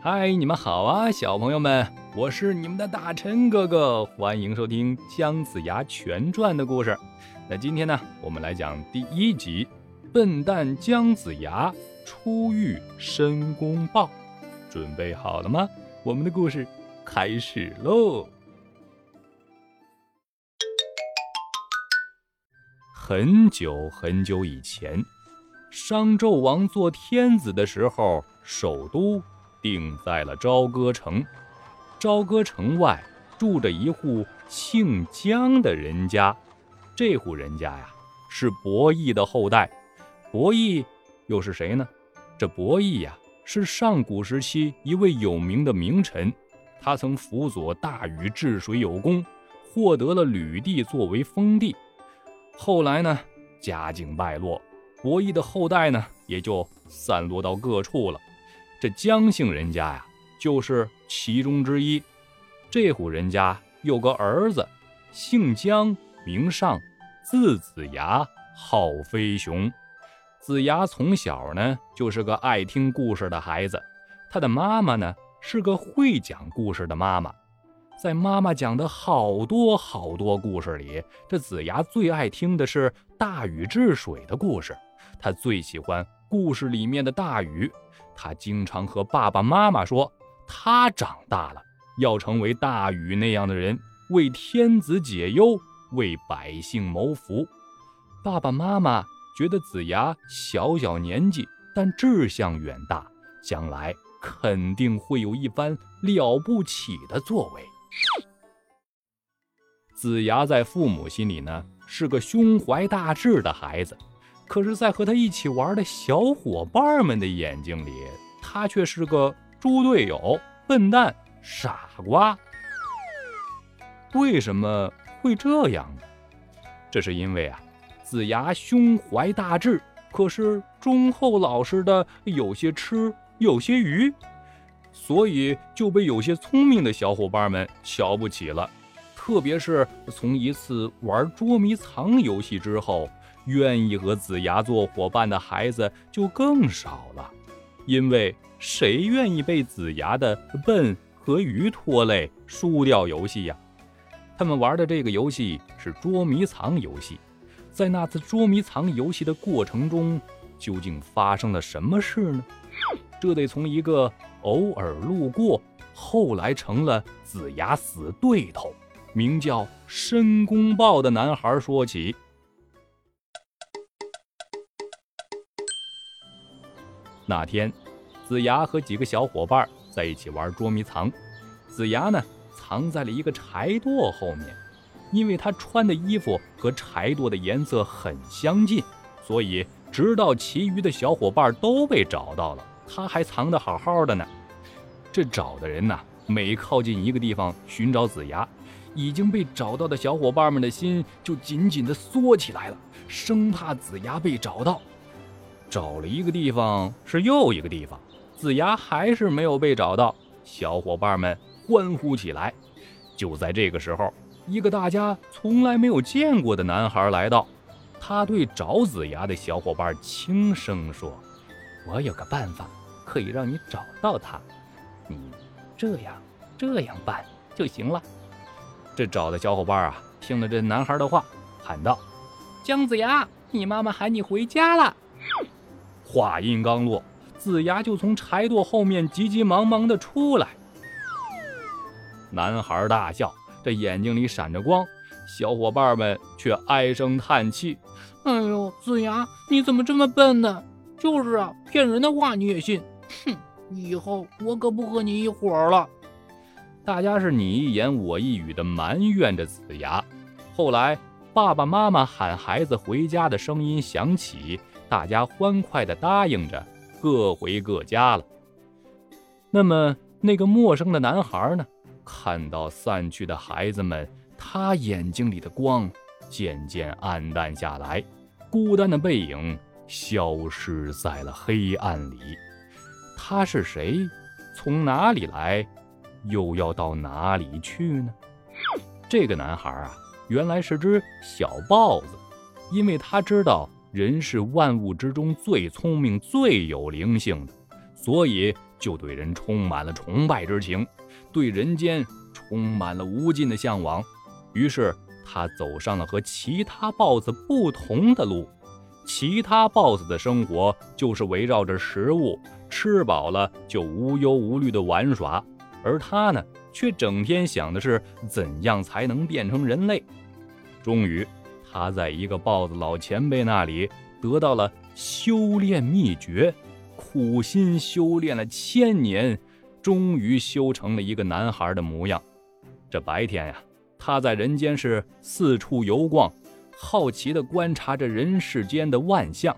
嗨，你们好啊，小朋友们，我是你们的大陈哥哥，欢迎收听《姜子牙全传》的故事。那今天呢，我们来讲第一集《笨蛋姜子牙初遇申公豹》，准备好了吗？我们的故事开始喽！很久很久以前，商纣王做天子的时候，首都。定在了朝歌城。朝歌城外住着一户姓姜的人家，这户人家呀是伯益的后代。伯益又是谁呢？这伯益呀是上古时期一位有名的名臣，他曾辅佐大禹治水有功，获得了吕地作为封地。后来呢，家境败落，伯益的后代呢也就散落到各处了。这姜姓人家呀，就是其中之一。这户人家有个儿子，姓姜，名尚，字子牙，号飞熊。子牙从小呢就是个爱听故事的孩子，他的妈妈呢是个会讲故事的妈妈。在妈妈讲的好多好多故事里，这子牙最爱听的是大禹治水的故事，他最喜欢故事里面的大禹。他经常和爸爸妈妈说，他长大了要成为大禹那样的人，为天子解忧，为百姓谋福。爸爸妈妈觉得子牙小小年纪，但志向远大，将来肯定会有一番了不起的作为。子牙在父母心里呢，是个胸怀大志的孩子。可是，在和他一起玩的小伙伴们的眼睛里，他却是个猪队友、笨蛋、傻瓜。为什么会这样呢？这是因为啊，子牙胸怀大志，可是忠厚老实的有些痴，有些愚，所以就被有些聪明的小伙伴们瞧不起了。特别是从一次玩捉迷藏游戏之后。愿意和子牙做伙伴的孩子就更少了，因为谁愿意被子牙的笨和愚拖累，输掉游戏呀？他们玩的这个游戏是捉迷藏游戏，在那次捉迷藏游戏的过程中，究竟发生了什么事呢？这得从一个偶尔路过，后来成了子牙死对头，名叫申公豹的男孩说起。那天，子牙和几个小伙伴在一起玩捉迷藏。子牙呢，藏在了一个柴垛后面，因为他穿的衣服和柴垛的颜色很相近，所以直到其余的小伙伴都被找到了，他还藏得好好的呢。这找的人呢，每靠近一个地方寻找子牙，已经被找到的小伙伴们的心就紧紧地缩起来了，生怕子牙被找到。找了一个地方是又一个地方，子牙还是没有被找到，小伙伴们欢呼起来。就在这个时候，一个大家从来没有见过的男孩来到，他对找子牙的小伙伴轻声说：“我有个办法可以让你找到他，你这样这样办就行了。”这找的小伙伴啊，听了这男孩的话，喊道：“姜子牙，你妈妈喊你回家了。”话音刚落，子牙就从柴垛后面急急忙忙地出来。男孩大笑，这眼睛里闪着光，小伙伴们却唉声叹气：“哎呦，子牙，你怎么这么笨呢？就是啊，骗人的话你也信？哼，以后我可不和你一伙了。”大家是你一言我一语的埋怨着子牙。后来，爸爸妈妈喊孩子回家的声音响起。大家欢快地答应着，各回各家了。那么，那个陌生的男孩呢？看到散去的孩子们，他眼睛里的光渐渐暗淡下来，孤单的背影消失在了黑暗里。他是谁？从哪里来？又要到哪里去呢？这个男孩啊，原来是只小豹子，因为他知道。人是万物之中最聪明、最有灵性的，所以就对人充满了崇拜之情，对人间充满了无尽的向往。于是他走上了和其他豹子不同的路。其他豹子的生活就是围绕着食物，吃饱了就无忧无虑的玩耍，而他呢，却整天想的是怎样才能变成人类。终于，他在一个豹子老前辈那里得到了修炼秘诀。苦心修炼了千年，终于修成了一个男孩的模样。这白天呀，他在人间是四处游逛，好奇地观察着人世间的万象；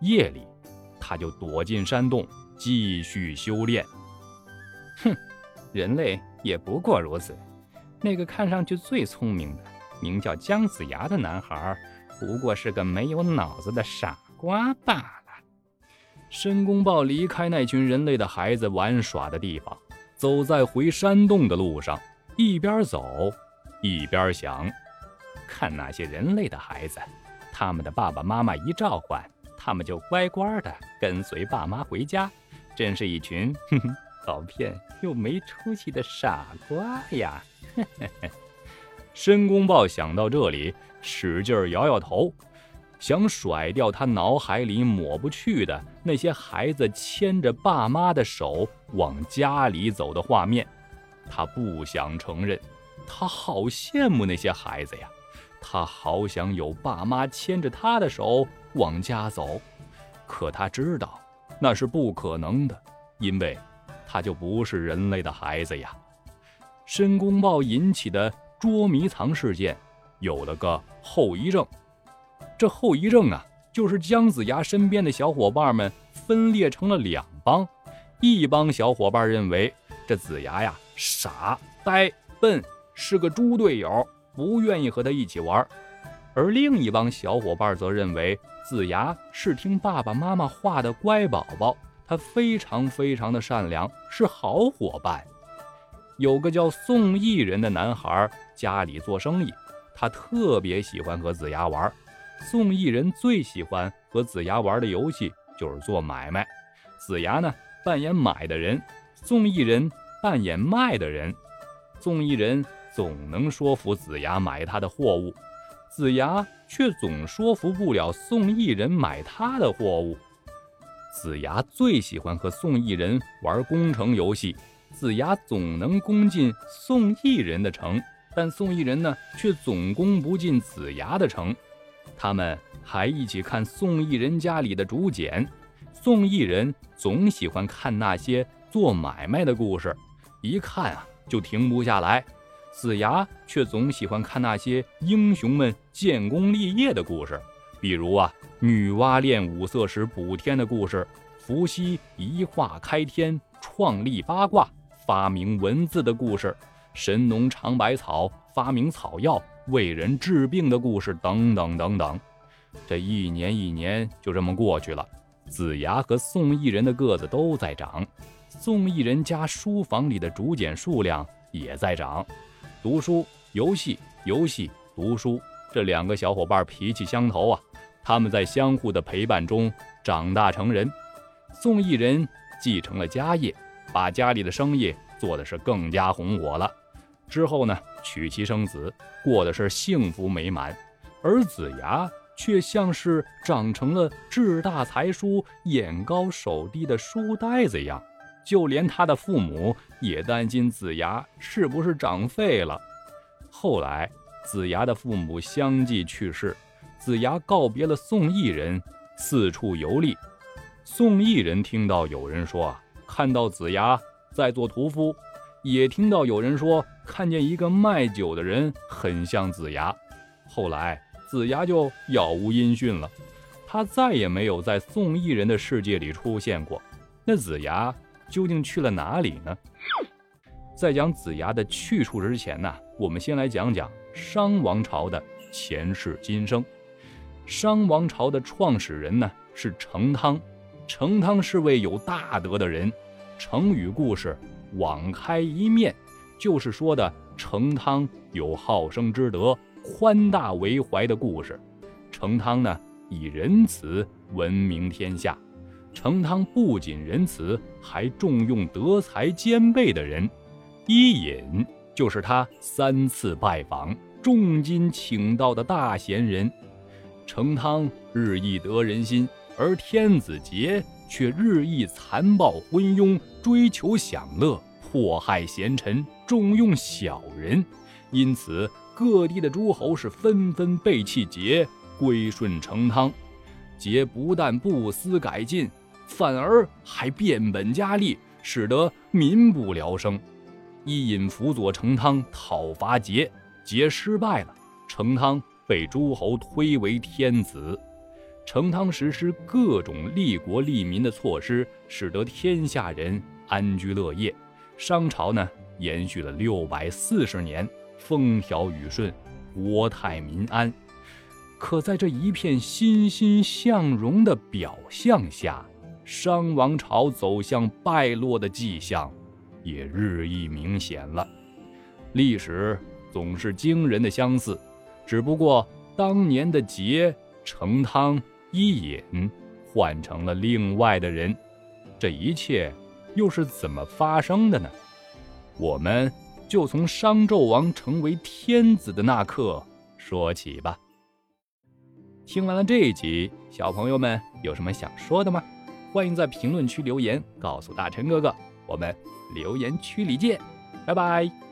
夜里，他就躲进山洞继续修炼。哼，人类也不过如此。那个看上去最聪明的，名叫姜子牙的男孩，不过是个没有脑子的傻瓜罢了。申公豹离开那群人类的孩子玩耍的地方，走在回山洞的路上，一边走一边想：看那些人类的孩子，他们的爸爸妈妈一召唤，他们就乖乖的跟随爸妈回家，真是一群哼哼好骗又没出息的傻瓜呀！嘿嘿嘿申公豹想到这里，使劲摇摇头。想甩掉他脑海里抹不去的那些孩子牵着爸妈的手往家里走的画面，他不想承认，他好羡慕那些孩子呀，他好想有爸妈牵着他的手往家走，可他知道那是不可能的，因为他就不是人类的孩子呀。申公豹引起的捉迷藏事件有了个后遗症。这后遗症啊，就是姜子牙身边的小伙伴们分裂成了两帮，一帮小伙伴认为这子牙呀傻呆笨，是个猪队友，不愿意和他一起玩；而另一帮小伙伴则认为子牙是听爸爸妈妈话的乖宝宝，他非常非常的善良，是好伙伴。有个叫宋义人的男孩，家里做生意，他特别喜欢和子牙玩。宋义人最喜欢和子牙玩的游戏就是做买卖，子牙呢扮演买的人，宋义人扮演卖的人。宋义人总能说服子牙买他的货物，子牙却总说服不了宋义人买他的货物。子牙最喜欢和宋义人玩攻城游戏，子牙总能攻进宋义人的城，但宋义人呢却总攻不进子牙的城。他们还一起看宋义人家里的竹简，宋义人总喜欢看那些做买卖的故事，一看啊就停不下来。子牙却总喜欢看那些英雄们建功立业的故事，比如啊女娲炼五色石补天的故事，伏羲一画开天创立八卦发明文字的故事，神农尝百草发明草药。为人治病的故事等等等等，这一年一年就这么过去了。子牙和宋义人的个子都在长，宋义人家书房里的竹简数量也在涨。读书、游戏、游戏、读书，这两个小伙伴脾气相投啊！他们在相互的陪伴中长大成人。宋义人继承了家业，把家里的生意做的是更加红火了。之后呢，娶妻生子，过的是幸福美满，而子牙却像是长成了志大才疏、眼高手低的书呆子一样，就连他的父母也担心子牙是不是长废了。后来，子牙的父母相继去世，子牙告别了宋义人，四处游历。宋义人听到有人说啊，看到子牙在做屠夫。也听到有人说，看见一个卖酒的人很像子牙。后来子牙就杳无音讯了，他再也没有在宋义人的世界里出现过。那子牙究竟去了哪里呢？在讲子牙的去处之前呢，我们先来讲讲商王朝的前世今生。商王朝的创始人呢是成汤，成汤是位有大德的人。成语故事。网开一面，就是说的成汤有好生之德、宽大为怀的故事。成汤呢，以仁慈闻名天下。成汤不仅仁慈，还重用德才兼备的人。伊尹就是他三次拜访、重金请到的大贤人。成汤日益得人心，而天子桀却日益残暴昏庸，追求享乐，迫害贤臣，重用小人。因此，各地的诸侯是纷纷背弃桀，归顺成汤。桀不但不思改进，反而还变本加厉，使得民不聊生。伊尹辅佐成汤讨伐桀，桀失败了，成汤被诸侯推为天子。成汤实施各种利国利民的措施，使得天下人安居乐业。商朝呢，延续了六百四十年。风调雨顺，国泰民安。可在这一片欣欣向荣的表象下，商王朝走向败落的迹象也日益明显了。历史总是惊人的相似，只不过当年的桀、成汤、伊尹换成了另外的人。这一切又是怎么发生的呢？我们。就从商纣王成为天子的那刻说起吧。听完了这一集，小朋友们有什么想说的吗？欢迎在评论区留言告诉大陈哥哥。我们留言区里见，拜拜。